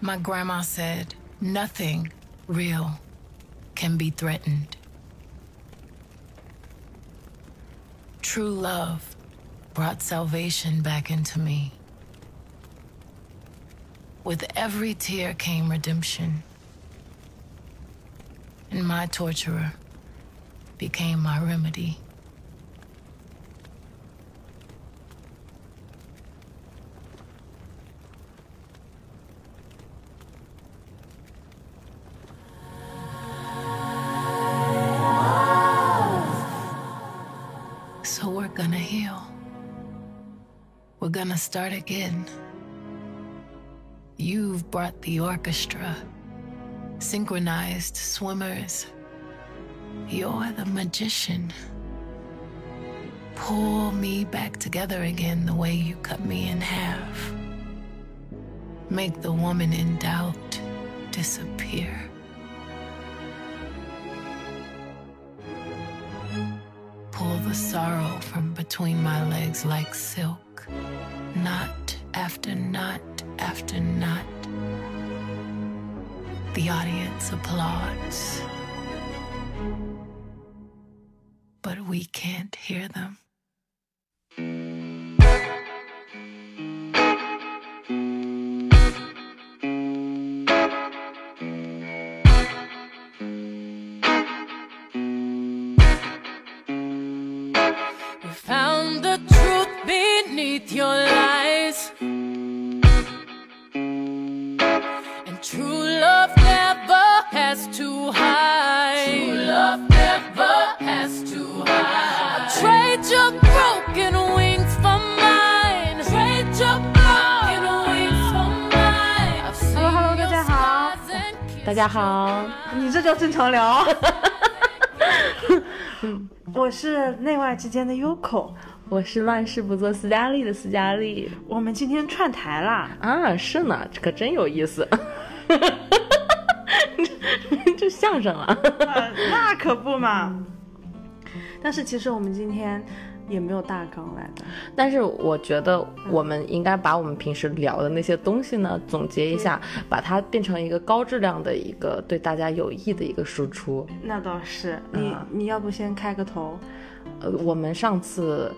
My grandma said, nothing real can be threatened. True love brought salvation back into me. With every tear came redemption. And my torturer became my remedy. Gonna heal. We're gonna start again. You've brought the orchestra, synchronized swimmers. You're the magician. Pull me back together again the way you cut me in half. Make the woman in doubt disappear. Pull the sorrow from between my legs like silk, knot after knot after knot. The audience applauds, but we can't hear them. 常聊。我是内外之间的 Yoko，我是乱世不做斯嘉丽的斯嘉丽我们今天串台啦。啊，是呢，这可真有意思，这相声了。呃那可不嘛。但是其实我们今天也没有大纲来的，但是我觉得我们应该把我们平时聊的那些东西呢，总结一下，把它变成一个高质量的一个对大家有益的一个输出。那倒是。你啊你要不先开个头？呃，我们上次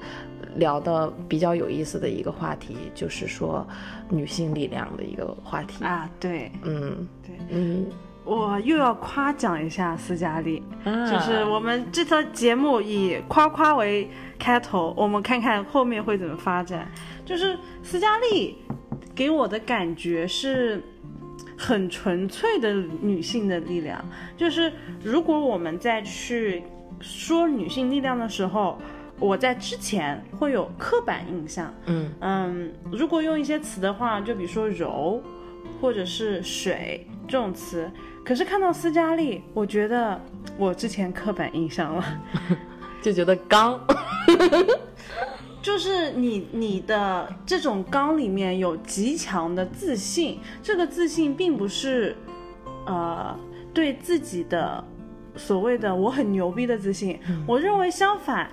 聊的比较有意思的一个话题，就是说女性力量的一个话题。啊，对嗯对，嗯，我又要夸奖一下斯嘉丽，啊。就是我们这套节目以夸夸为开头，我们看看后面会怎么发展。就是斯嘉丽给我的感觉是很纯粹的女性的力量，就是如果我们再去说女性力量的时候，我在之前会有刻板印象，嗯。嗯，如果用一些词的话，就比如说柔，或者是水这种词。可是看到斯嘉丽，我觉得我之前刻板印象了，就觉得刚。就是你你的这种刚里面有极强的自信，这个自信并不是，呃，对自己的所谓的我很牛逼的自信，我认为相反，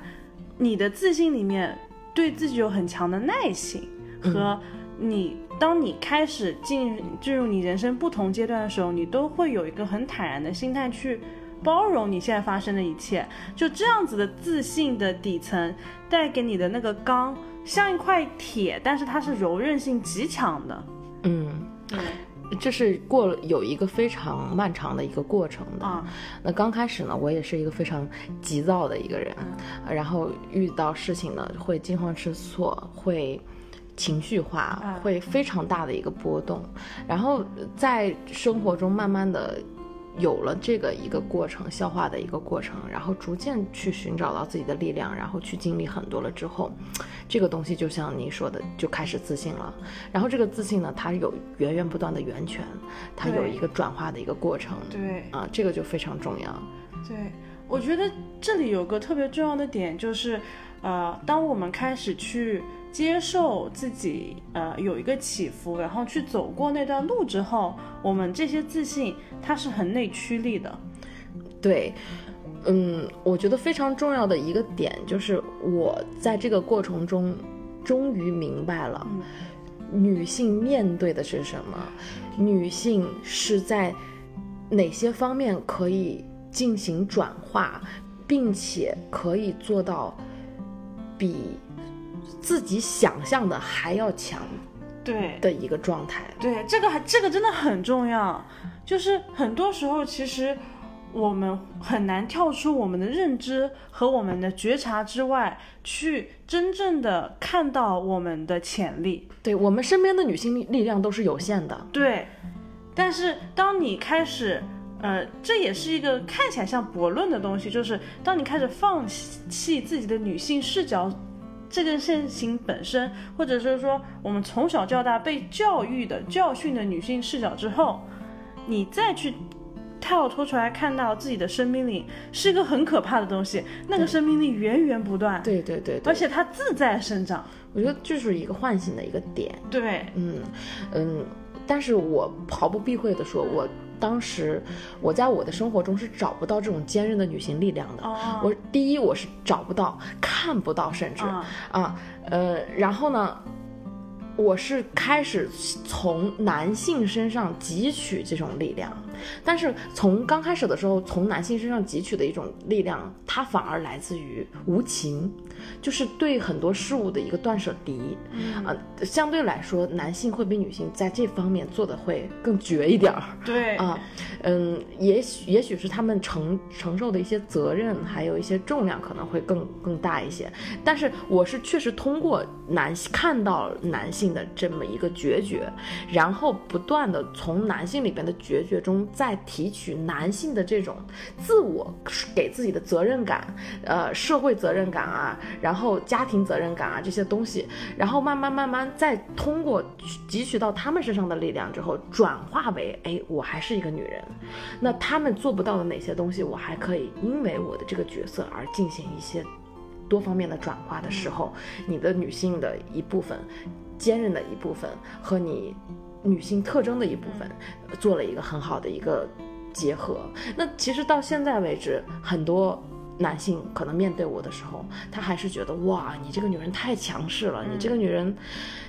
你的自信里面对自己有很强的耐心和你。当你开始进进入你人生不同阶段的时候，你都会有一个很坦然的心态去包容你现在发生的一切。就这样子的自信的底层带给你的那个刚，像一块铁，但是它是柔韧性极强的。嗯，这是过了有一个非常漫长的一个过程的。啊那刚开始呢，我也是一个非常急躁的一个人，然后遇到事情呢会惊慌失措，会。情绪化嗯会非常大的一个波动，然后在生活中慢慢的有了这个一个过程，消化的一个过程，然后逐渐去寻找到自己的力量，然后去经历很多了之后，这个东西就像你说的，就开始自信了。然后这个自信呢，它有源源不断的源泉，它有一个转化的一个过程。对啊，这个就非常重要。对，我觉得这里有个特别重要的点，就是，呃，当我们开始去接受自己，呃，有一个起伏，然后去走过那段路之后，我们这些自信它是很内驱力的。对，嗯，我觉得非常重要的一个点就是我在这个过程中终于明白了，女性面对的是什么，女性是在哪些方面可以进行转化，并且可以做到比自己想象的还要强对的一个状态。对，这个还这个真的很重要，就是很多时候其实我们很难跳出我们的认知和我们的觉察之外，去真正的看到我们的潜力。对我们身边的女性力力量都是有限的，对，但是当你开始，呃，这也是一个看起来像驳论的东西，就是当你开始放弃自己的女性视角这个事情本身，或者是说我们从小到大被教育的教训的女性视角之后，你再去。跳脱出来看到自己的生命力是一个很可怕的东西，那个生命力源源不断，对对对对而且它自在生长。我觉得就是一个唤醒的一个点。对，嗯嗯，但是我毫不避讳的说，我当时我在我的生活中是找不到这种坚韧的女性力量的。哦。我第一我是找不到，看不到，甚至啊啊呃，然后呢，我是开始从男性身上汲取这种力量，但是从刚开始的时候，从男性身上汲取的一种力量，它反而来自于无情，就是对很多事物的一个断舍离。啊、相对来说，男性会比女性在这方面做的会更绝一点儿。对啊，嗯，也许也许是他们承承受的一些责任，还有一些重量可能会更更大一些。但是我是确实通过男性看到男性的这么一个决绝，然后不断的从男性里边的决绝中再提取男性的这种自我给自己的责任感，呃，社会责任感啊，然后家庭责任感啊这些东西，然后慢慢慢慢再通过汲取到他们身上的力量之后，转化为哎，我还是一个女人，那他们做不到的哪些东西，我还可以因为我的这个角色而进行一些多方面的转化的时候，你的女性的一部分、坚韧的一部分和你女性特征的一部分，做了一个很好的一个结合。那其实到现在为止，很多。男性可能面对我的时候，他还是觉得哇，你这个女人太强势了，你这个女人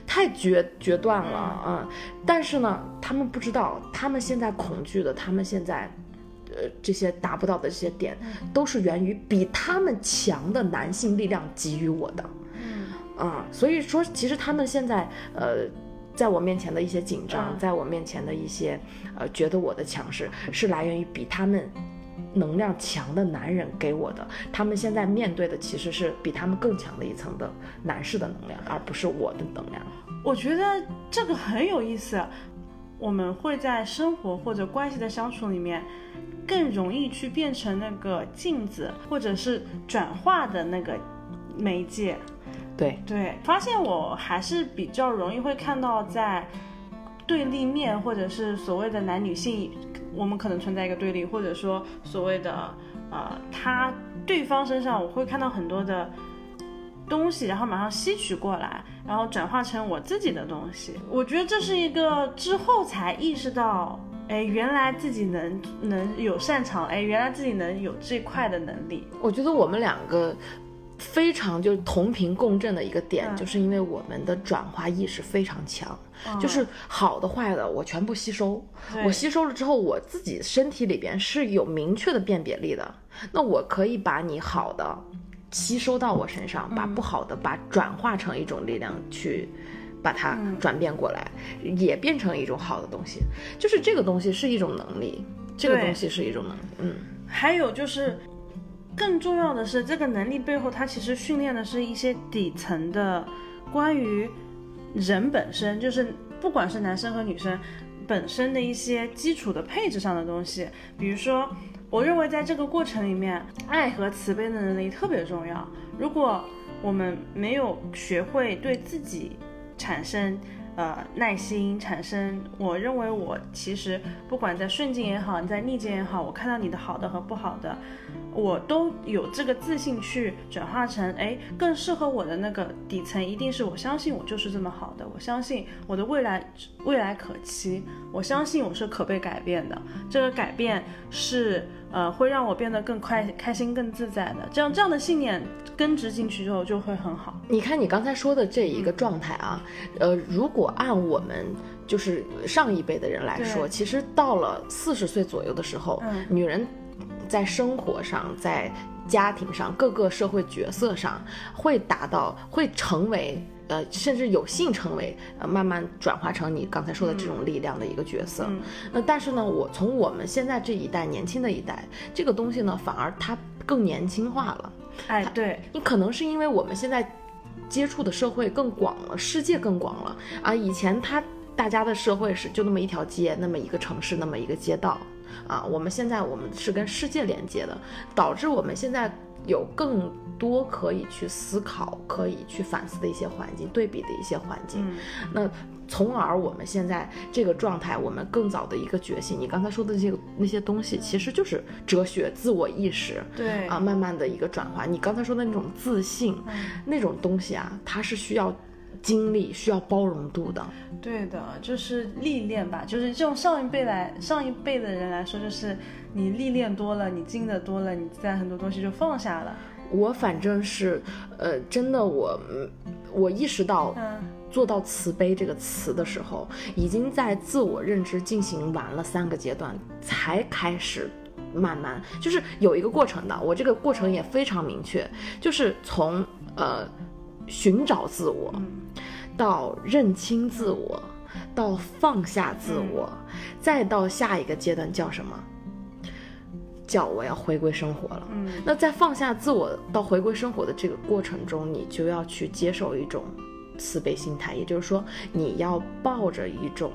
太决决断了，嗯。但是呢，他们不知道，他们现在恐惧的，他们现在，呃，这些达不到的这些点，都是源于比他们强的男性力量给予我的，嗯。啊、所以说，其实他们现在，呃。在我面前的一些紧张，嗯。在我面前的一些，呃，觉得我的强势是来源于比他们能量强的男人给我的。他们现在面对的其实是比他们更强的一层的男士的能量，而不是我的能量。我觉得这个很有意思。我们会在生活或者关系的相处里面，更容易去变成那个镜子，或者是转化的那个媒介。对，对，发现我还是比较容易会看到在对立面，或者是所谓的男女性，我们可能存在一个对立，或者说所谓的呃他对方身上，我会看到很多的东西，然后马上吸取过来，然后转化成我自己的东西。我觉得这是一个之后才意识到。哎，原来自己能能有擅长，哎，原来自己能有这块的能力。我觉得我们两个非常就是同频共振的一个点，嗯。就是因为我们的转化意识非常强，嗯。就是好的坏的我全部吸收，我吸收了之后，我自己身体里边是有明确的辨别力的，那我可以把你好的吸收到我身上，把不好的把转化成一种力量去。把它转变过来，也变成一种好的东西，就是这个东西是一种能力，这个东西是一种能力，嗯，还有就是，更重要的是，这个能力背后，它其实训练的是一些底层的关于人本身，就是不管是男生和女生本身的一些基础的配置上的东西。比如说，我认为在这个过程里面，爱和慈悲的能力特别重要。如果我们没有学会对自己产生呃耐心，产生我认为我其实不管在顺境也好，你在逆境也好，我看到你的好的和不好的，我都有这个自信去转化成哎更适合我的那个底层，一定是我相信我就是这么好的，我相信我的未来未来可期，我相信我是可被改变的，这个改变是呃，会让我变得更快、开心、更自在的。这样这样的信念根植进去之后，就会很好。你看你刚才说的这一个状态啊，呃，如果按我们就是上一辈的人来说，其实到了四十岁左右的时候，嗯女人在生活上，在家庭上各个社会角色上会达到，会成为。呃，甚至有幸成为呃，慢慢转化成你刚才说的这种力量的一个角色。嗯那但是呢，我从我们现在这一代年轻的一代，这个东西呢，反而它更年轻化了。哎，对，你可能是因为我们现在接触的社会更广了，世界更广了啊。以前他大家的社会是就那么一条街，那么一个城市，那么一个街道啊。我们现在我们是跟世界连接的，导致我们现在有更多可以去思考、可以去反思的一些环境，对比的一些环境。嗯那从而我们现在这个状态，我们更早的一个觉醒，你刚才说的这个那些东西，其实就是哲学、自我意识。对啊，慢慢的一个转化。你刚才说的那种自信，嗯那种东西啊，它是需要经历、需要包容度的。对的，就是历练吧，就是这种上一辈来上一辈的人来说，就是你历练多了，你经得多了，你自然很多东西就放下了。我反正是，呃，真的我，嗯我意识到嗯做到慈悲这个词的时候，已经在自我认知进行完了三个阶段，才开始慢慢，就是有一个过程的。我这个过程也非常明确，就是从呃寻找自我，到认清自我，到放下自我，再到下一个阶段叫什么？叫我要回归生活了。嗯那在放下自我到回归生活的这个过程中，你就要去接受一种慈悲心态，也就是说，你要抱着一种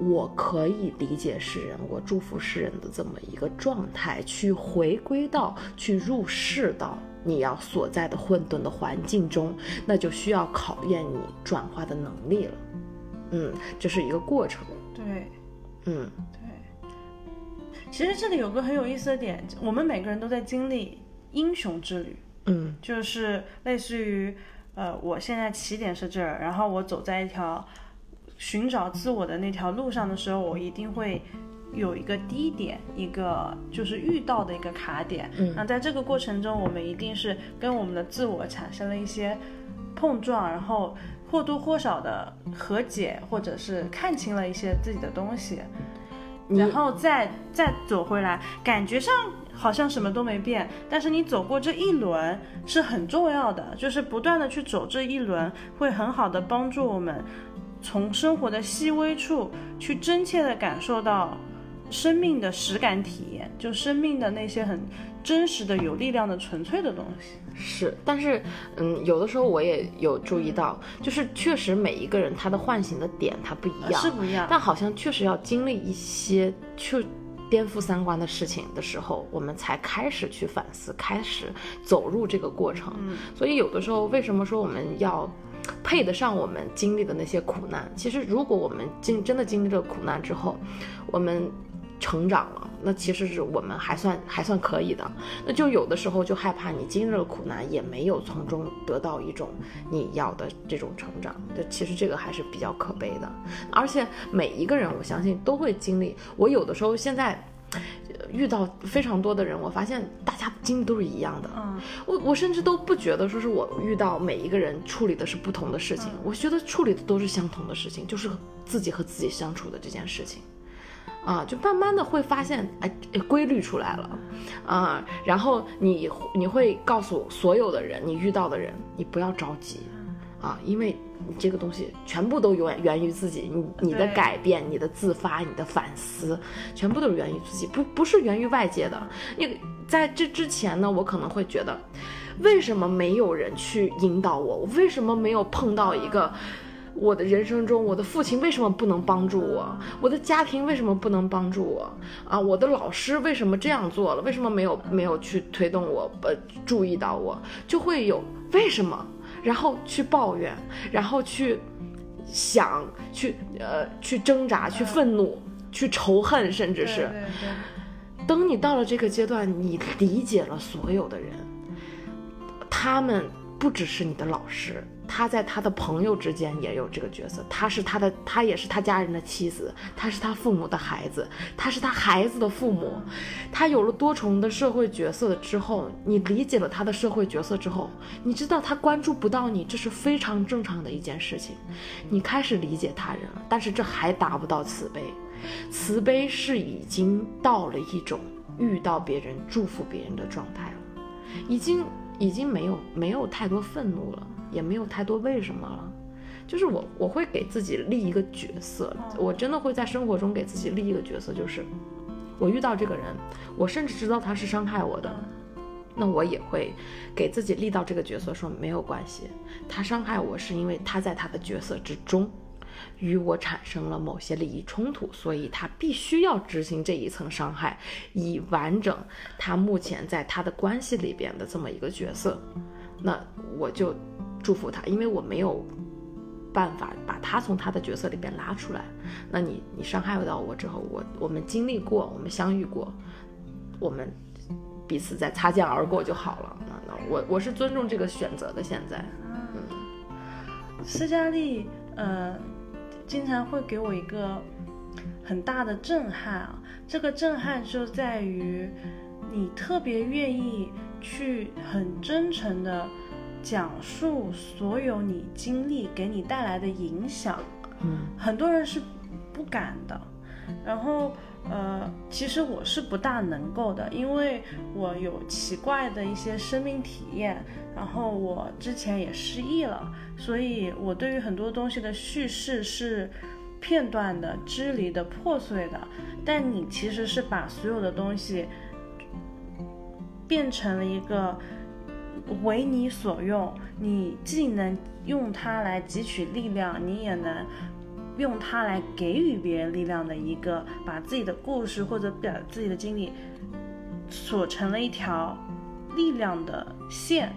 我可以理解世人，我祝福世人的这么一个状态，去回归到、去入世到你要所在的混沌的环境中，那就需要考验你转化的能力了。嗯，这是一个过程。对嗯对。其实这里有个很有意思的点，我们每个人都在经历英雄之旅，嗯就是类似于，呃，我现在起点是这儿，然后我走在一条寻找自我的那条路上的时候，我一定会有一个低点，一个就是遇到的一个卡点。嗯那在这个过程中，我们一定是跟我们的自我产生了一些碰撞，然后或多或少的和解，或者是看清了一些自己的东西。然后再再走回来，感觉上好像什么都没变，但是你走过这一轮是很重要的，就是不断的去走这一轮，会很好的帮助我们从生活的细微处去真切的感受到生命的实感体验，就生命的那些很真实的、有力量的、纯粹的东西。是，但是，嗯，有的时候我也有注意到，就是确实每一个人他的唤醒的点他不一样，呃是不一样但好像确实要经历一些去颠覆三观的事情的时候，我们才开始去反思，开始走入这个过程。嗯所以有的时候，为什么说我们要配得上我们经历的那些苦难？其实，如果我们经真的经历了苦难之后，我们成长了，那其实是我们还算还算可以的。那就有的时候就害怕你经历了苦难，也没有从中得到一种你要的这种成长。这其实这个还是比较可悲的。而且每一个人，我相信都会经历。我有的时候现在。呃遇到非常多的人，我发现大家经历都是一样的。嗯，我我甚至都不觉得说是我遇到每一个人处理的是不同的事情，我觉得处理的都是相同的事情，就是自己和自己相处的这件事情。啊，就慢慢的会发现，哎，哎规律出来了，啊，然后你你会告诉所有的人，你遇到的人，你不要着急，啊，因为你这个东西全部都源源于自己，你你的改变、你的自发、你的反思，全部都是源于自己，不不是源于外界的。你在这之前呢，我可能会觉得，为什么没有人去引导我？我为什么没有碰到一个？我的人生中，我的父亲为什么不能帮助我？我的家庭为什么不能帮助我？啊，我的老师为什么这样做了？为什么没有没有去推动我？呃，注意到我，就会有为什么？然后去抱怨，然后去想，去呃去挣扎，去愤怒，去仇恨，甚至是。等你到了这个阶段，你理解了所有的人，他们不只是你的老师，他在他的朋友之间也有这个角色，他是他的，他也是他家人的妻子，他是他父母的孩子，他是他孩子的父母，他有了多重的社会角色之后，你理解了他的社会角色之后，你知道他关注不到你，这是非常正常的一件事情，你开始理解他人了，但是这还达不到慈悲，慈悲是已经到了一种遇到别人祝福别人的状态了，已经。已经没有没有太多愤怒了，也没有太多为什么了，就是我我会给自己立一个角色，我真的会在生活中给自己立一个角色，就是我遇到这个人，我甚至知道他是伤害我的，那我也会给自己立到这个角色，说没有关系，他伤害我是因为他在他的角色之中。与我产生了某些利益冲突，所以他必须要执行这一层伤害，以完整他目前在他的关系里边的这么一个角色。那我就祝福他，因为我没有办法把他从他的角色里边拉出来。那你你伤害到我之后，我我们经历过，我们相遇过，我们彼此再擦肩而过就好了。那那我我是尊重这个选择的。现在，嗯，斯嘉丽，呃。经常会给我一个很大的震撼啊！这个震撼就在于你特别愿意去很真诚的讲述所有你经历给你带来的影响。嗯，很多人是不敢的。然后，呃，其实我是不大能够的，因为我有奇怪的一些生命体验。然后我之前也失忆了，所以我对于很多东西的叙事是片段的、支离的、破碎的。但你其实是把所有的东西变成了一个为你所用，你既能用它来汲取力量，你也能用它来给予别人力量的一个，把自己的故事或者表自己的经历锁成了一条力量的线。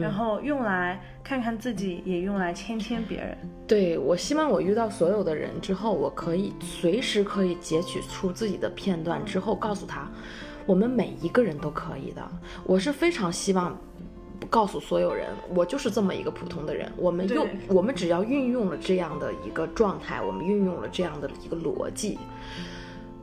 然后用来看看自己，也用来牵牵别人。对我希望我遇到所有的人之后，我可以随时可以截取出自己的片段，之后告诉他，我们每一个人都可以的。我是非常希望告诉所有人，我就是这么一个普通的人。我们用我们只要运用了这样的一个状态，我们运用了这样的一个逻辑。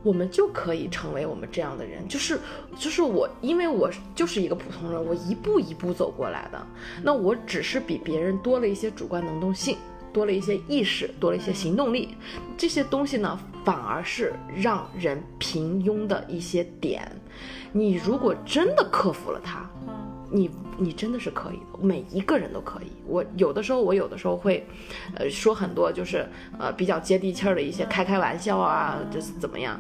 我们就可以成为我们这样的人，就是就是我，因为我就是一个普通人，我一步一步走过来的。那我只是比别人多了一些主观能动性，多了一些意识，多了一些行动力。这些东西呢，反而是让人平庸的一些点。你如果真的克服了它，你你真的是可以的，每一个人都可以。我有的时候，我有的时候会，呃，说很多就是呃比较接地气儿的一些开开玩笑啊，就是怎么样。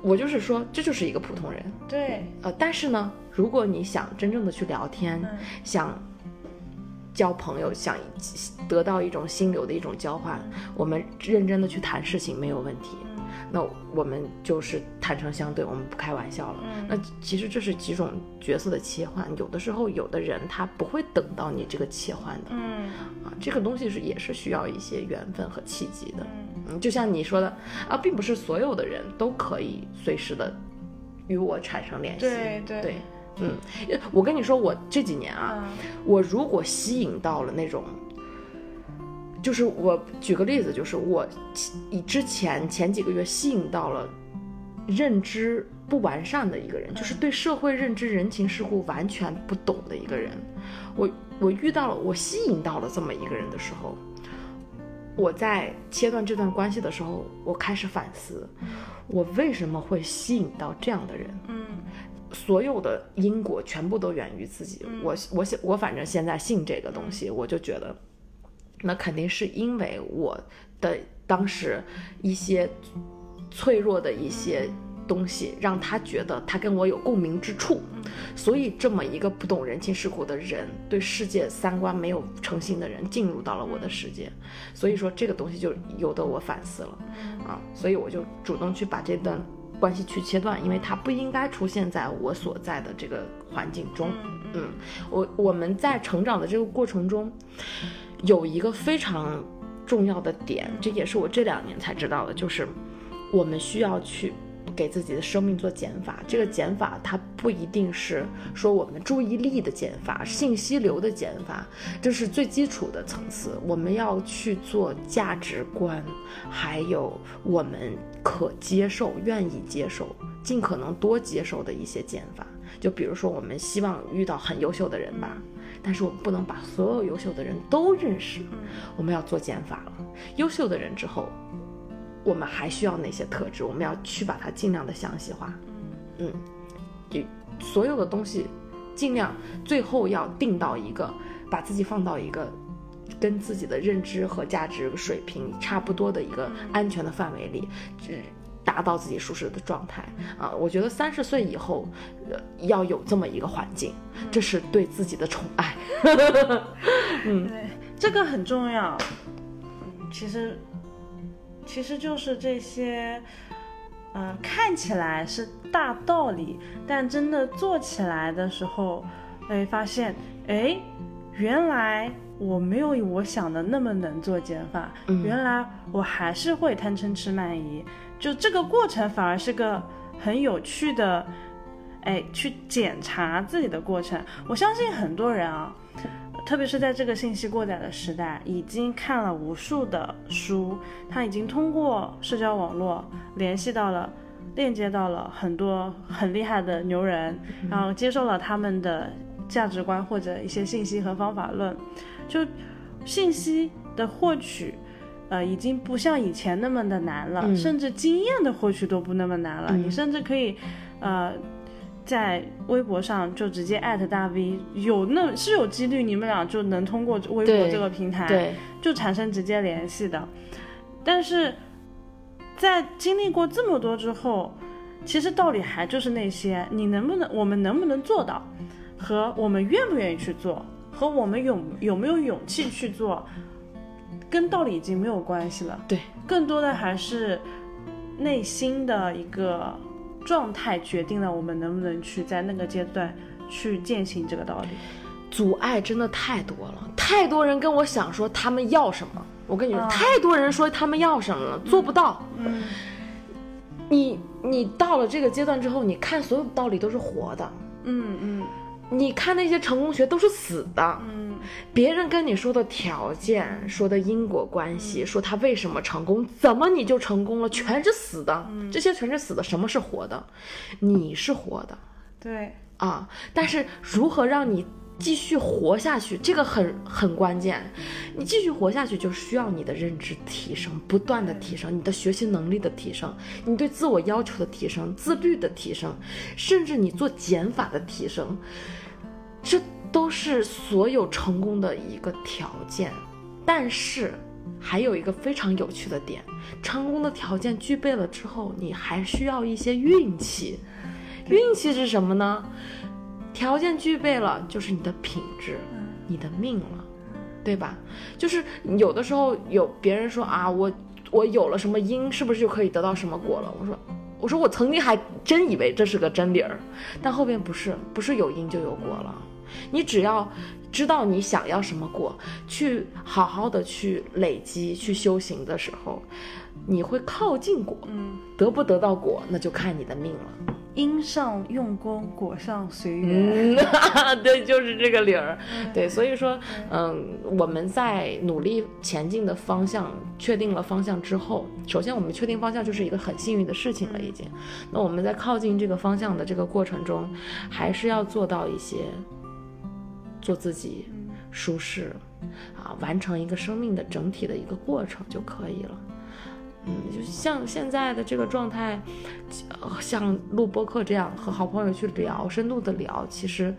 我就是说，这就是一个普通人。对。呃，但是呢，如果你想真正的去聊天，想交朋友，想得到一种心流的一种交换，我们认真的去谈事情没有问题。那我们就是坦诚相对，我们不开玩笑了。那其实这是几种角色的切换，有的时候有的人他不会等到你这个切换的，嗯啊，这个东西是也是需要一些缘分和契机的。嗯，就像你说的啊，并不是所有的人都可以随时的与我产生联系。对对，嗯，我跟你说，我这几年啊，我如果吸引到了那种。就是我举个例子，就是我以之前前几个月吸引到了认知不完善的一个人，就是对社会认知、人情世故完全不懂的一个人。我我遇到了，我吸引到了这么一个人的时候，我在切断这段关系的时候，我开始反思，我为什么会吸引到这样的人？嗯，所有的因果全部都源于自己。我我我反正现在信这个东西，我就觉得。那肯定是因为我的当时一些脆弱的一些东西，让他觉得他跟我有共鸣之处，所以这么一个不懂人情世故的人，对世界三观没有诚信的人进入到了我的世界，所以说这个东西就由得我反思了啊，所以我就主动去把这段关系去切断，因为它不应该出现在我所在的这个环境中。嗯，我我们在成长的这个过程中。有一个非常重要的点，这也是我这两年才知道的，就是我们需要去给自己的生命做减法。这个减法它不一定是说我们注意力的减法、信息流的减法，这是最基础的层次。我们要去做价值观，还有我们可接受、愿意接受、尽可能多接受的一些减法。就比如说，我们希望遇到很优秀的人吧，但是我们不能把所有优秀的人都认识，我们要做减法了。优秀的人之后。我们还需要哪些特质？我们要去把它尽量的详细化。嗯，就所有的东西，尽量最后要定到一个，把自己放到一个跟自己的认知和价值水平差不多的一个安全的范围里，达到自己舒适的状态啊。我觉得三十岁以后，呃，要有这么一个环境，这是对自己的宠爱。嗯，对，这个很重要。嗯，其实。其实就是这些，呃，看起来是大道理，但真的做起来的时候，哎，发现，哎，原来我没有我想的那么能做减法，原来我还是会贪嗔痴慢疑，就这个过程反而是个很有趣的，哎，去检查自己的过程。我相信很多人啊。特别是在这个信息过载的时代，已经看了无数的书，他已经通过社交网络联系到了、链接到了很多很厉害的牛人，然后接受了他们的价值观或者一些信息和方法论，就信息的获取，呃，已经不像以前那么的难了，甚至经验的获取都不那么难了，你甚至可以，呃。在微博上就直接艾特大 V，有那是有几率你们俩就能通过微博这个平台就产生直接联系的。但是在经历过这么多之后，其实道理还就是那些，你能不能，我们能不能做到，和我们愿不愿意去做，和我们有有没有勇气去做，跟道理已经没有关系了。对，更多的还是内心的一个。状态决定了我们能不能去在那个阶段去践行这个道理。阻碍真的太多了，太多人跟我想说他们要什么，我跟你说，太多人说他们要什么了，做不到。嗯，你你到了这个阶段之后，你看所有的道理都是活的。嗯嗯。你看那些成功学都是死的，嗯，别人跟你说的条件、说的因果关系、说他为什么成功，怎么你就成功了，全是死的，这些全是死的。什么是活的？你是活的，对啊。但是如何让你继续活下去，这个很很关键。你继续活下去，就需要你的认知提升，不断的提升，你的学习能力的提升，你对自我要求的提升，自律的提升，甚至你做减法的提升。这都是所有成功的一个条件，但是还有一个非常有趣的点：成功的条件具备了之后，你还需要一些运气。运气是什么呢？条件具备了，就是你的品质，你的命了，对吧？就是有的时候有别人说啊，我我有了什么因，是不是就可以得到什么果了？我说我说我曾经还真以为这是个真理儿，但后边不是，不是有因就有果了。你只要知道你想要什么果，去好好的去累积、去修行的时候，你会靠近果。嗯，得不得到果，那就看你的命了。因上用功，果上随缘。对，就是这个理儿。对，所以说，嗯，我们在努力前进的方向确定了方向之后，首先我们确定方向就是一个很幸运的事情了，已经。那我们在靠近这个方向的这个过程中，还是要做到一些。做自己舒适，啊，完成一个生命的整体的一个过程就可以了。嗯，就像现在的这个状态，像录播课这样和好朋友去聊，深度的聊，其实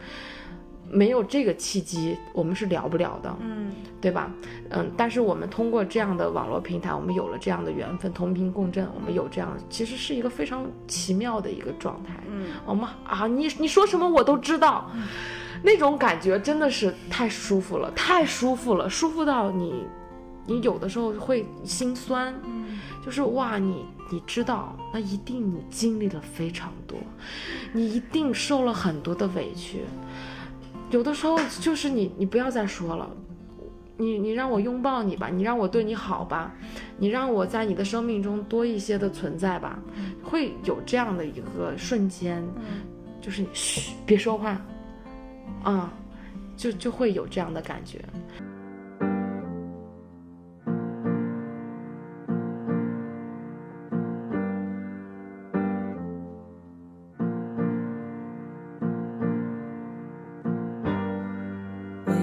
没有这个契机，我们是聊不了的。嗯，对吧？嗯，但是我们通过这样的网络平台，我们有了这样的缘分，同频共振，我们有这样，其实是一个非常奇妙的一个状态。嗯，我们啊，你你说什么我都知道。那种感觉真的是太舒服了，太舒服了，舒服到你，你有的时候会心酸，嗯，就是哇，你你知道，那一定你经历了非常多，你一定受了很多的委屈，有的时候就是你，你不要再说了，你你让我拥抱你吧，你让我对你好吧，你让我在你的生命中多一些的存在吧，会有这样的一个瞬间，就是嘘，别说话，啊、就就会有这样的感觉。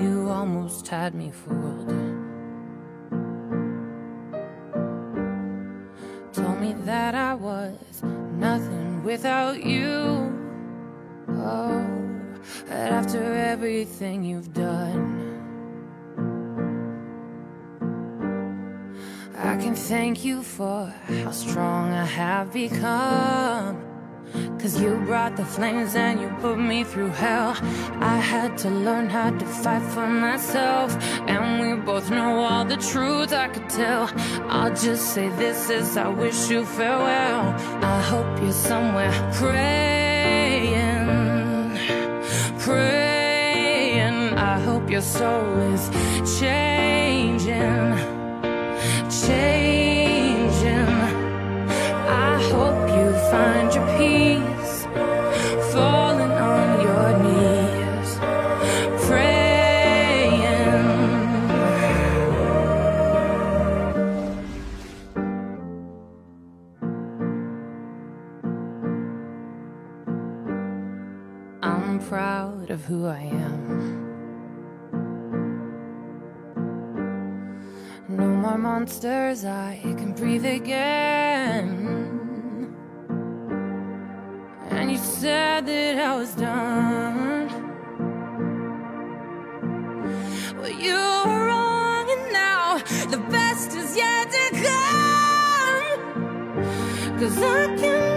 You almost had me fooled. Told me that I was nothing without you. Oh, but after everything you've done, I can thank you for how strong I have become. Cause you brought the flames and you put me through hell. I had to learn how to fight for myself. And we both know all the truth I could tell. I'll just say this as I wish you farewell. I hope you're somewhere praying, praying. I hope your soul is changing, changing. I hope you find your peace, of who I am. No more monsters, I can breathe again. And you said that I was done. Well, you were wrong, and now the best is yet to come. Cause I can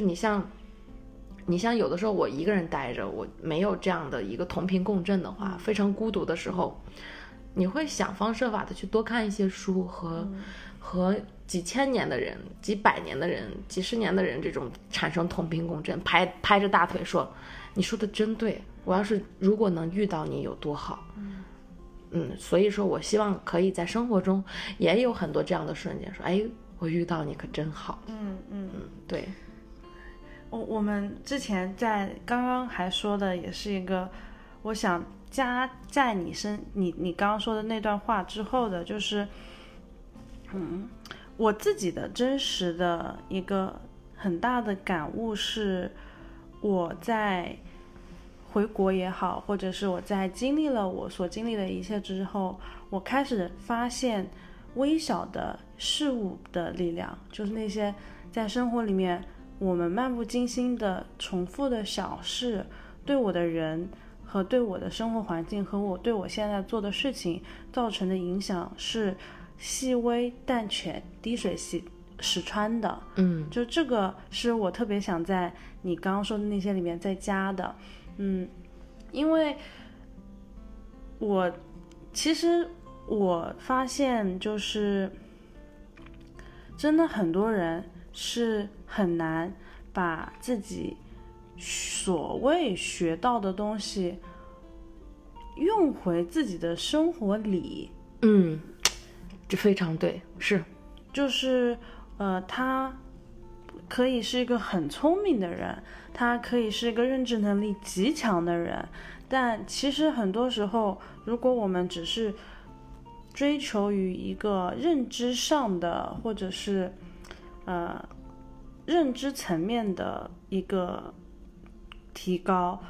你像，你像有的时候我一个人待着，我没有这样的一个同频共振的话，非常孤独的时候，你会想方设法的去多看一些书和、和几千年的人、几百年的人、几十年的人这种产生同频共振，拍拍着大腿说：“你说的真对，我要是如果能遇到你有多好。”嗯，所以说我希望可以在生活中也有很多这样的瞬间，说：“哎，我遇到你可真好。嗯嗯嗯。”对。我我们之前在刚刚还说的也是一个，我想加在你身你你刚刚说的那段话之后的，就是，嗯，我自己的真实的一个很大的感悟是，我在回国也好，或者是我在经历了我所经历的一切之后，我开始发现微小的事物的力量，就是那些在生活里面。我们漫不经心的重复的小事，对我的人和对我的生活环境和我对我现在做的事情造成的影响是细微但却滴水洗石穿的。嗯就这个是我特别想在你刚刚说的那些里面再加的。嗯，因为我其实我发现就是真的很多人是很难把自己所谓学到的东西用回自己的生活里，嗯，这非常对，是，就是呃，他可以是一个很聪明的人，他可以是一个认知能力极强的人，但其实很多时候，如果我们只是追求于一个认知上的，或者是呃认知层面的一个提高，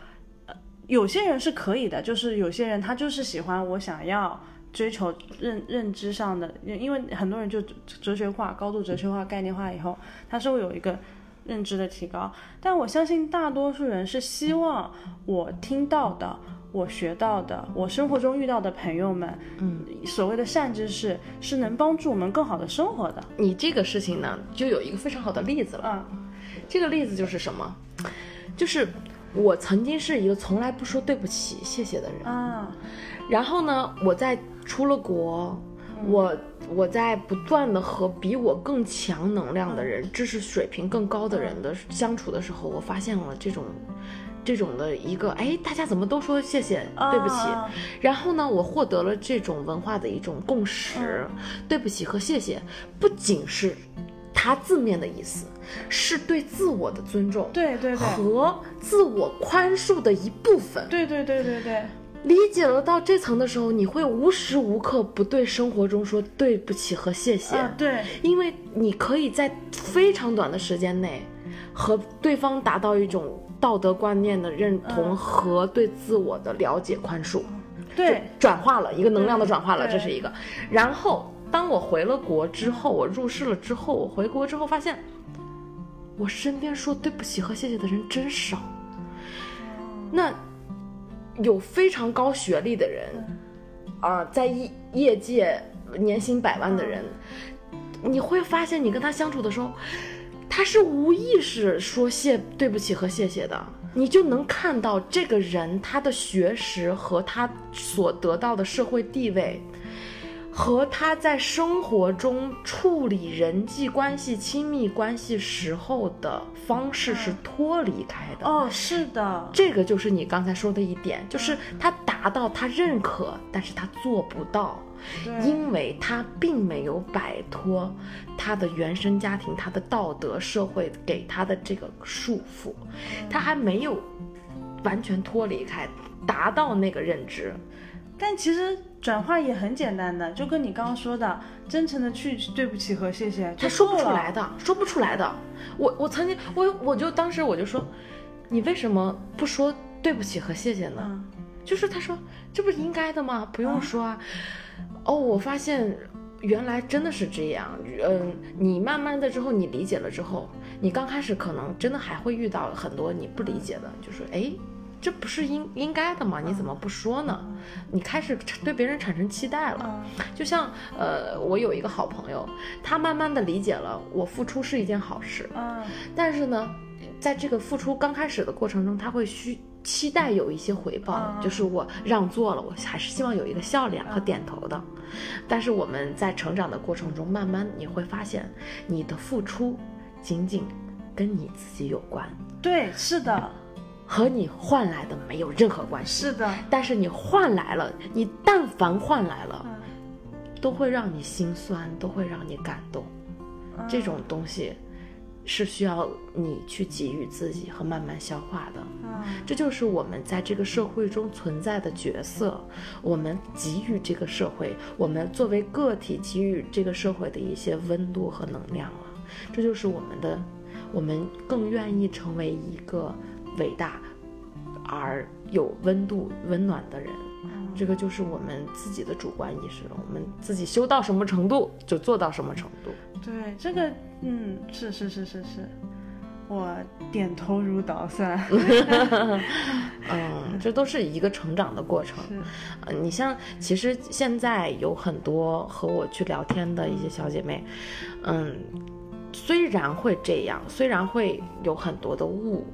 呃，有些人是可以的，就是有些人他就是喜欢我想要。追求认认知上的，因为很多人就哲学化、高度哲学化、概念化以后，他是会有一个认知的提高。但我相信大多数人是希望我听到的、我学到的、我生活中遇到的朋友们，嗯，所谓的善知识是能帮助我们更好的生活的。你这个事情呢，就有一个非常好的例子了。嗯，这个例子就是什么？就是我曾经是一个从来不说对不起、谢谢的人。啊，然后呢，我在出了国，我我在不断的和比我更强能量的人、知识水平更高的人的相处的时候，我发现了这种，这种的一个，哎，大家怎么都说谢谢、对不起？啊然后呢，我获得了这种文化的一种共识，对不起和谢谢，不仅是它字面的意思，是对自我的尊重，对对对，和自我宽恕的一部分。对对对对对，理解了到这层的时候，你会无时无刻不对生活中说对不起和谢谢，啊对，因为你可以在非常短的时间内和对方达到一种道德观念的认同和对自我的了解、宽恕，对，转化了一个能量的转化了，这是一个。然后当我回了国之后，我入世了之后，我回国之后发现，我身边说对不起和谢谢的人真少。那有非常高学历的人，啊、在业业界年薪百万的人，你会发现你跟他相处的时候，他是无意识说谢对不起和谢谢的，你就能看到这个人他的学识和他所得到的社会地位。和他在生活中处理人际关系、亲密关系时候的方式是脱离开的。哦，是的，这个就是你刚才说的一点，就是他达到他认可，但是他做不到，对因为他并没有摆脱他的原生家庭、他的道德社会给他的这个束缚，他还没有完全脱离开，达到那个认知。但其实转化也很简单的，就跟你刚刚说的，真诚的去对不起和谢谢，他说不出来的，说不出来的。我我曾经我我就当时我就说，你为什么不说对不起和谢谢呢？嗯就是他说这不是应该的吗？不用说啊。哦，我发现原来真的是这样。嗯，你慢慢的之后你理解了之后，你刚开始可能真的还会遇到很多你不理解的，就是哎。这不是应应该的吗？你怎么不说呢？你开始对别人产生期待了。嗯就像呃，我有一个好朋友，他慢慢的理解了我付出是一件好事，嗯但是呢，在这个付出刚开始的过程中，他会需期待有一些回报，嗯就是我让座了，我还是希望有一个笑脸和点头的。但是我们在成长的过程中，慢慢你会发现，你的付出仅仅跟你自己有关，对，是的，和你换来的没有任何关系。是的，但是你换来了，你但凡换来了，嗯。都会让你心酸，都会让你感动。这种东西是需要你去给予自己和慢慢消化的。嗯这就是我们在这个社会中存在的角色，我们给予这个社会，我们作为个体给予这个社会的一些温度和能量了。这就是我们的，我们更愿意成为一个伟大而有温度、温暖的人。这个就是我们自己的主观意识了，我们自己修到什么程度就做到什么程度。对，这个，嗯，是是是是是，我点头如捣蒜。嗯，这都是一个成长的过程。是呃，你像，其实现在有很多和我去聊天的一些小姐妹，嗯，虽然会这样，虽然会有很多的误，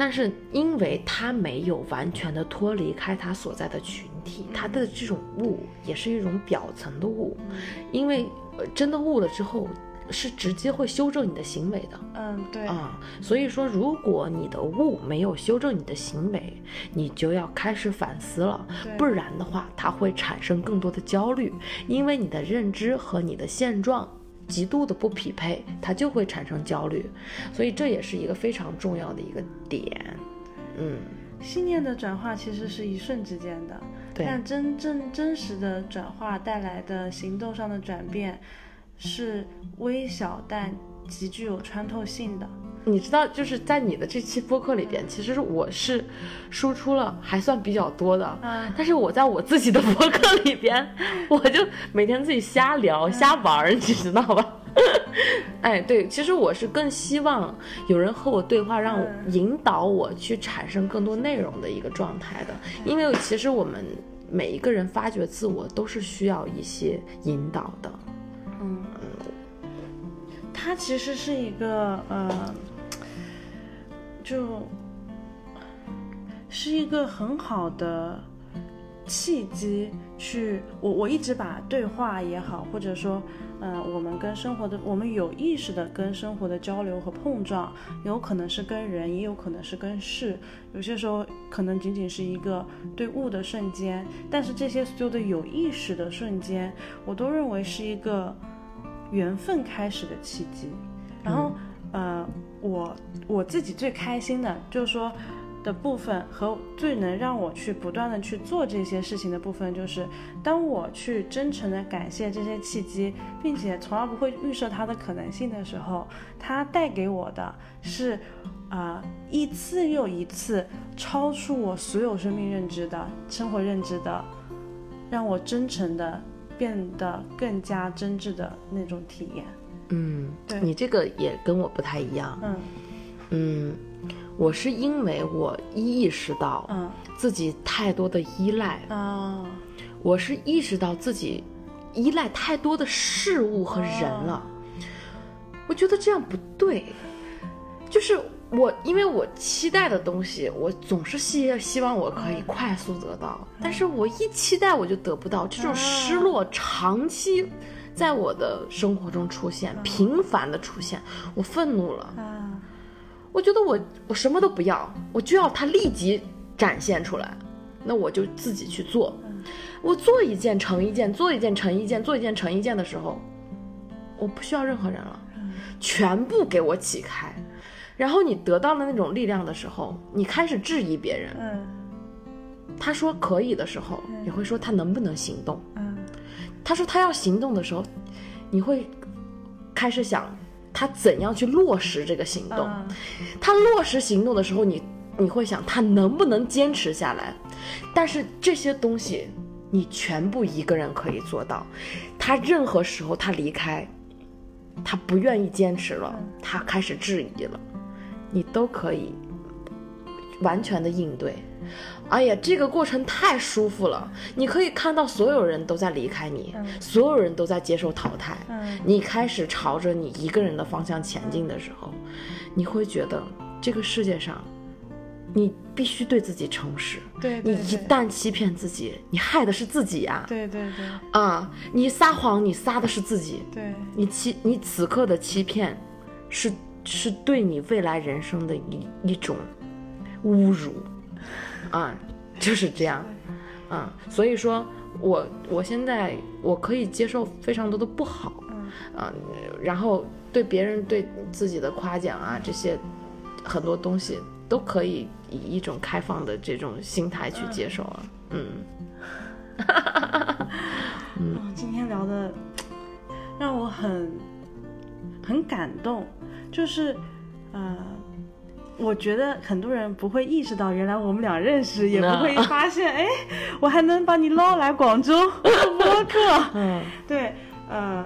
但是因为他没有完全的脱离开他所在的群体，他的这种悟也是一种表层的悟，因为呃真的悟了之后，是直接会修正你的行为的。嗯，对，啊、所以说，如果你的悟没有修正你的行为，你就要开始反思了，对。不然的话，它会产生更多的焦虑，因为你的认知和你的现状极度的不匹配，他就会产生焦虑，所以这也是一个非常重要的一个点。嗯，信念的转化其实是一瞬之间的，但真正真实的转化带来的行动上的转变是微小但极具有穿透性的。你知道，就是在你的这期播客里边，其实我是输出了还算比较多的，嗯但是我在我自己的播客里边，我就每天自己瞎聊、瞎玩儿，你知道吧？哎，对，其实我是更希望有人和我对话，让我引导我去产生更多内容的一个状态的，因为其实我们每一个人发掘自我都是需要一些引导的。它其实是一个呃，就是一个很好的契机去，我我一直把对话也好，或者说，呃，我们跟生活的，我们有意识的跟生活的交流和碰撞，有可能是跟人，也有可能是跟事，有些时候可能仅仅是一个对物的瞬间，但是这些所有的有意识的瞬间，我都认为是一个缘分开始的契机。然后，呃，我我自己最开心的就是说的部分和最能让我去不断的去做这些事情的部分，就是当我去真诚的感谢这些契机，并且从来不会预设它的可能性的时候，它带给我的是，啊、一次又一次超出我所有生命认知的生活认知的，让我真诚的变得更加真挚的那种体验。嗯，对你这个也跟我不太一样。嗯嗯，我是因为我意识到嗯自己太多的依赖，啊我是意识到自己依赖太多的事物和人了。我觉得这样不对，就是我因为我期待的东西，我总是希希望我可以快速得到，但是我一期待我就得不到，这种失落长期在我的生活中出现，频繁的出现，我愤怒了。啊我觉得我我什么都不要，我就要它立即展现出来，那我就自己去做。我做一件成一件，做一件成一件，做一件成一件的时候，我不需要任何人了，全部给我起开。然后你得到了那种力量的时候，你开始质疑别人。嗯他说可以的时候，你会说他能不能行动？嗯他说他要行动的时候，你会开始想他怎样去落实这个行动。嗯他落实行动的时候，你你会想他能不能坚持下来？但是这些东西你全部一个人可以做到。他任何时候他离开，他不愿意坚持了，他开始质疑了，你都可以完全的应对。哎呀，这个过程太舒服了！你可以看到所有人都在离开你，所有人都在接受淘汰。嗯你开始朝着你一个人的方向前进的时候，你会觉得这个世界上，你必须对自己诚实。对对你一旦欺骗自己，你害的是自己呀！对对对啊，你撒谎，你撒的是自己。对你欺，你此刻的欺骗，是是对你未来人生的一一种侮辱，啊，就是这样，啊，所以说我我现在我可以接受非常多的不好，啊，然后对别人对自己的夸奖啊，这些很多东西都可以以一种开放的这种心态去接受啊，嗯。嗯，今天聊的让我很很感动，就是呃，我觉得很多人不会意识到，原来我们俩认识，也不会发现，哎，我还能把你捞来广州 录播客。嗯 对，呃，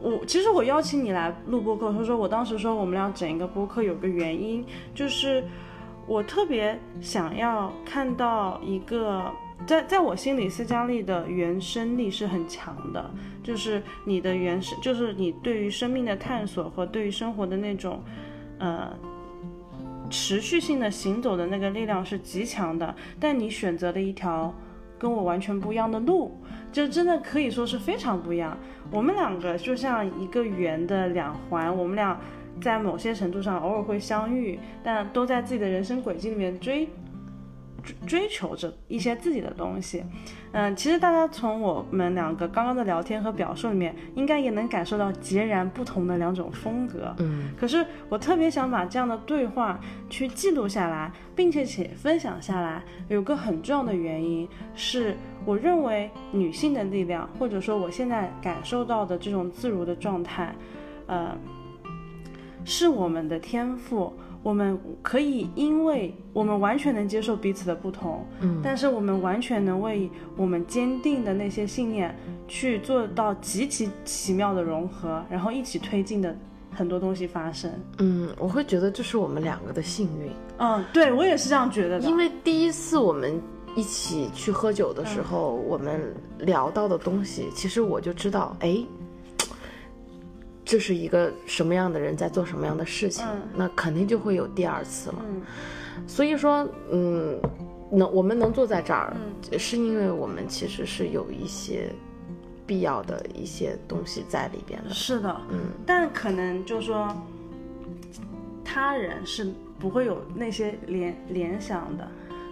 我其实我邀请你来录播客，他说我当时说我们俩整一个播客有个原因，就是我特别想要看到一个。在在我心里，斯嘉丽的原生力是很强的，就是你的原生，就是你对于生命的探索和对于生活的那种，呃，持续性的行走的那个力量是极强的。但你选择了一条跟我完全不一样的路，就真的可以说是非常不一样。我们两个就像一个圆的两环，我们俩在某些程度上偶尔会相遇，但都在自己的人生轨迹里面追追追求着一些自己的东西。嗯，其实大家从我们两个刚刚的聊天和表述里面，应该也能感受到截然不同的两种风格。嗯，可是我特别想把这样的对话去记录下来，并且且分享下来，有个很重要的原因是，我认为女性的力量，或者说我现在感受到的这种自如的状态，呃，是我们的天赋。我们可以，因为我们完全能接受彼此的不同，嗯，但是我们完全能为我们坚定的那些信念去做到极其奇妙的融合，然后一起推进的很多东西发生。嗯，我会觉得这是我们两个的幸运。嗯，对我也是这样觉得的。因为第一次我们一起去喝酒的时候，我们聊到的东西，其实我就知道，哎。这是一个什么样的人在做什么样的事情，那肯定就会有第二次了。所以说，嗯，能我们能坐在这儿，是因为我们其实是有一些必要的一些东西在里边的。是的，嗯，但可能就说他人是不会有那些联联想的，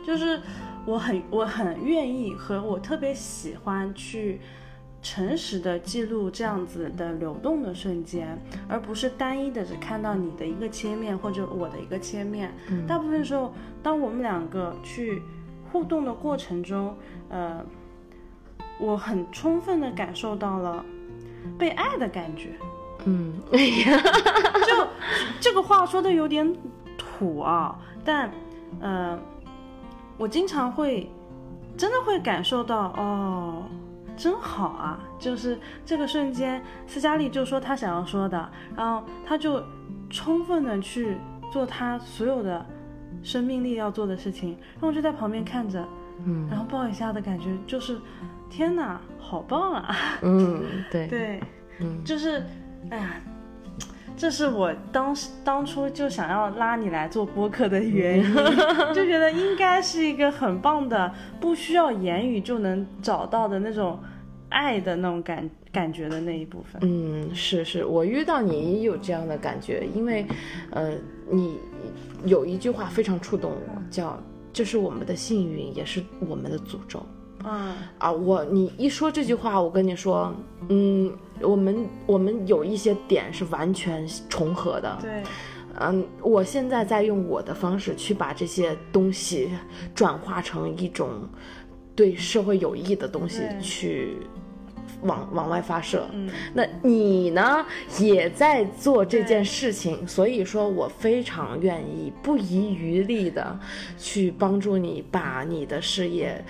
就是我很我很愿意和我特别喜欢去。诚实的记录这样子的流动的瞬间，而不是单一的只看到你的一个切面或者我的一个切面。大部分时候，当我们两个去互动的过程中，呃，我很充分的感受到了被爱的感觉。嗯，哎呀，就这个话说的有点土啊，但，呃，我经常会真的会感受到哦。真好啊！就是这个瞬间，斯嘉丽就说她想要说的，然后她就充分的去做她所有的生命力要做的事情，然后我就在旁边看着，嗯，然后抱一下的感觉就是，天哪，好棒啊！嗯，对 对，嗯，就是，哎呀，这是我当时当初就想要拉你来做播客的原因，就觉得应该是一个很棒的，不需要言语就能找到的那种。爱的那种感感觉的那一部分，嗯，是是，我遇到你也有这样的感觉，因为，呃，你有一句话非常触动我，叫这是我们的幸运，也是我们的诅咒。啊啊，我你一说这句话，我跟你说，嗯，我们我们有一些点是完全重合的。对，嗯，我现在在用我的方式去把这些东西转化成一种。对社会有益的东西去往往外发射，那你呢也在做这件事情，所以说我非常愿意不遗余力的去帮助你把你的事业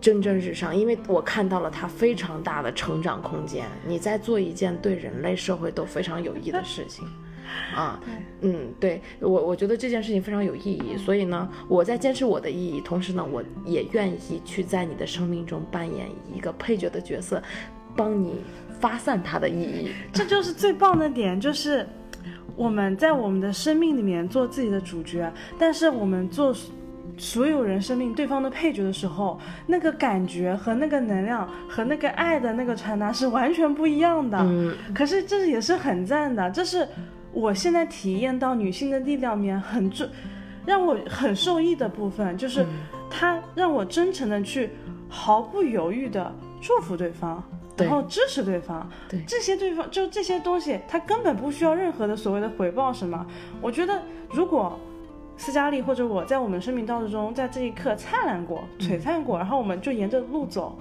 蒸蒸日上，因为我看到了它非常大的成长空间，你在做一件对人类社会都非常有益的事情。啊，嗯，对我，我觉得这件事情非常有意义，所以呢，我在坚持我的意义，同时呢，我也愿意去在你的生命中扮演一个配角的角色，帮你发散它的意义。这就是最棒的点，就是我们在我们的生命里面做自己的主角，但是我们做所有人生命对方的配角的时候，那个感觉和那个能量和那个爱的那个传达是完全不一样的。嗯，可是这也是很赞的，这是。我现在体验到女性的力量面很重，让我很受益的部分，就是她让我真诚的去毫不犹豫的祝福对方，然后支持对方。对这些对方就这些东西，他根本不需要任何的所谓的回报什么。我觉得如果斯嘉丽或者我在我们生命道路中，在这一刻灿烂过、璀璨过，然后我们就沿着路走，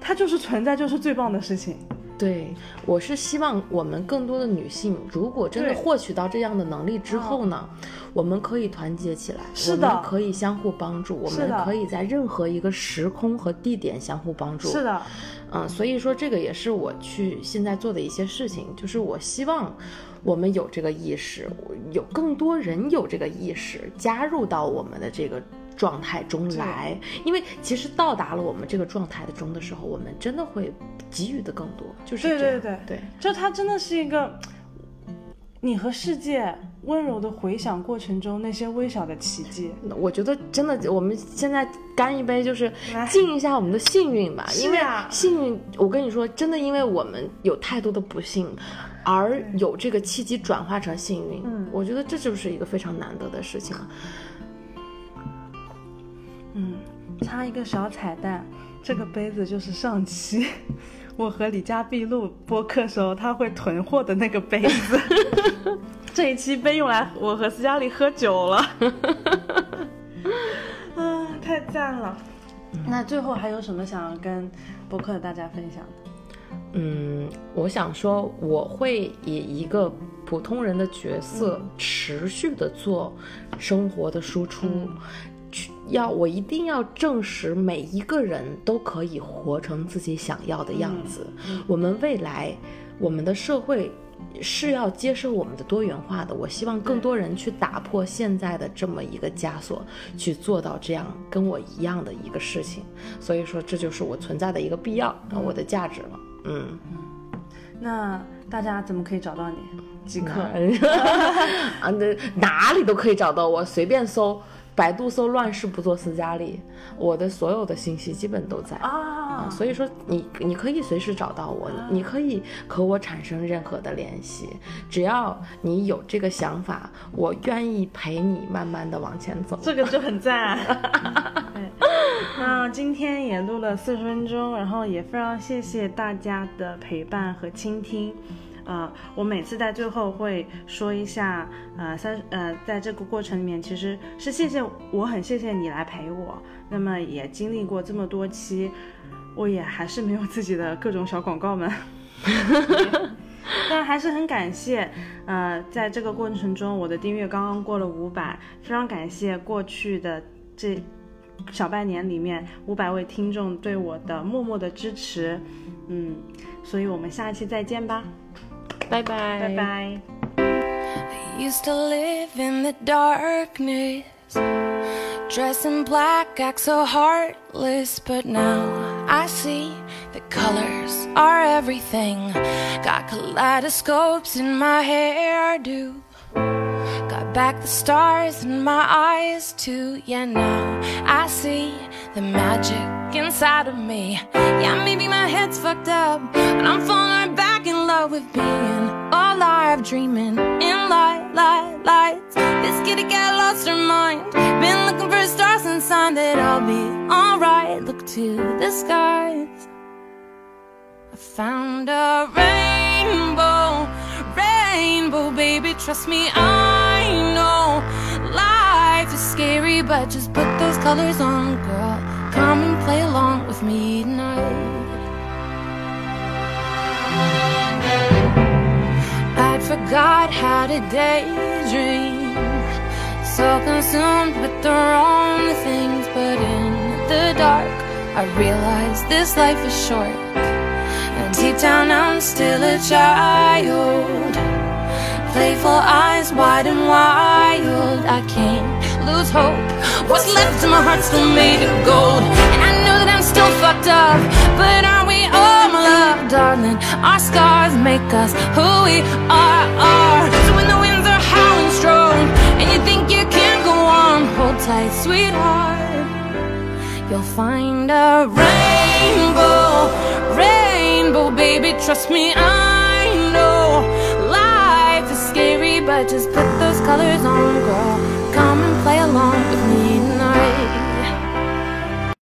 它就是存在，就是最棒的事情。对，我是希望我们更多的女性，如果真的获取到这样的能力之后呢，我们可以团结起来，是的，可以相互帮助，我们可以在任何一个时空和地点相互帮助。是的，嗯，所以说这个也是我去现在做的一些事情，就是我希望我们有这个意识，有更多人有这个意识，加入到我们的这个。状态中来，因为其实到达了我们这个状态的中的时候，我们真的会给予的更多，就是对对对对，就它真的是一个你和世界温柔的回想过程中那些微小的奇迹。我觉得真的，我们现在干一杯，就是敬一下我们的幸运吧，因为幸运，我跟你说，真的，因为我们有太多的不幸，而有这个契机转化成幸运，嗯，我觉得这就是一个非常难得的事情了。嗯，插一个小彩蛋，这个杯子就是上期 我和李佳碧录播客时候他会囤货的那个杯子。这一期被用来我和斯嘉丽喝酒了。啊，太赞了！那最后还有什么想要跟播客的大家分享的？嗯，我想说，我会以一个普通人的角色，持续的做生活的输出，去要我一定要证实每一个人都可以活成自己想要的样子。我们未来，我们的社会是要接受我们的多元化的。我希望更多人去打破现在的这么一个枷锁，去做到这样跟我一样的一个事情。所以说，这就是我存在的一个必要，我的价值了。嗯，那大家怎么可以找到你？即刻 啊，那哪里都可以找到我，随便搜，百度搜“乱世不做斯嘉丽”，我的所有的信息基本都在啊。所以说，你你可以随时找到我，你可以和我产生任何的联系，只要你有这个想法，我愿意陪你慢慢的往前走。这个就很赞。那今天也录了四十分钟，然后也非常谢谢大家的陪伴和倾听。呃，我每次在最后会说一下，呃，三呃，在这个过程里面，其实是谢谢我很谢谢你来陪我。那么也经历过这么多期，我也还是没有自己的各种小广告们，但还是很感谢。呃，在这个过程中，我的订阅刚刚过了五百，非常感谢过去的这。小半年里面，五百位听众对我的默默的支持，嗯，所以我们下一期再见吧，Bye bye. Bye bye. I used to live in the darkness, dressed in black, act so heartless. But now I see the colors are everything. Got kaleidoscopes in my hairdo. Got back the stars in my eyes, too. Yeah, now I see the magic inside of me. Yeah, maybe my head's fucked up, but I'm falling love with being alive, dreaming in light, light, lights. This kitty got lost her mind. Been looking for stars and sign that I'll be alright. Look to the skies. I found a rainbow rainbow, baby. Trust me, I know life is scary, but just put those colors on, girl. Come and play along with me tonight. Forgot how to daydream. So consumed with the wrong things, but in the dark, I realized this life is short. And deep down, I'm still a child. Playful eyes, wide and wild. I can't lose hope. What's left of my heart still made of gold. And I know that I'm still fucked up. But are darling? Our scars make us who we are. are. So when the winds are howling strong, and you think you can't go on, hold tight, sweetheart. You'll find a rainbow, rainbow, baby. Trust me, I know life is scary, but just put those colors on, girl.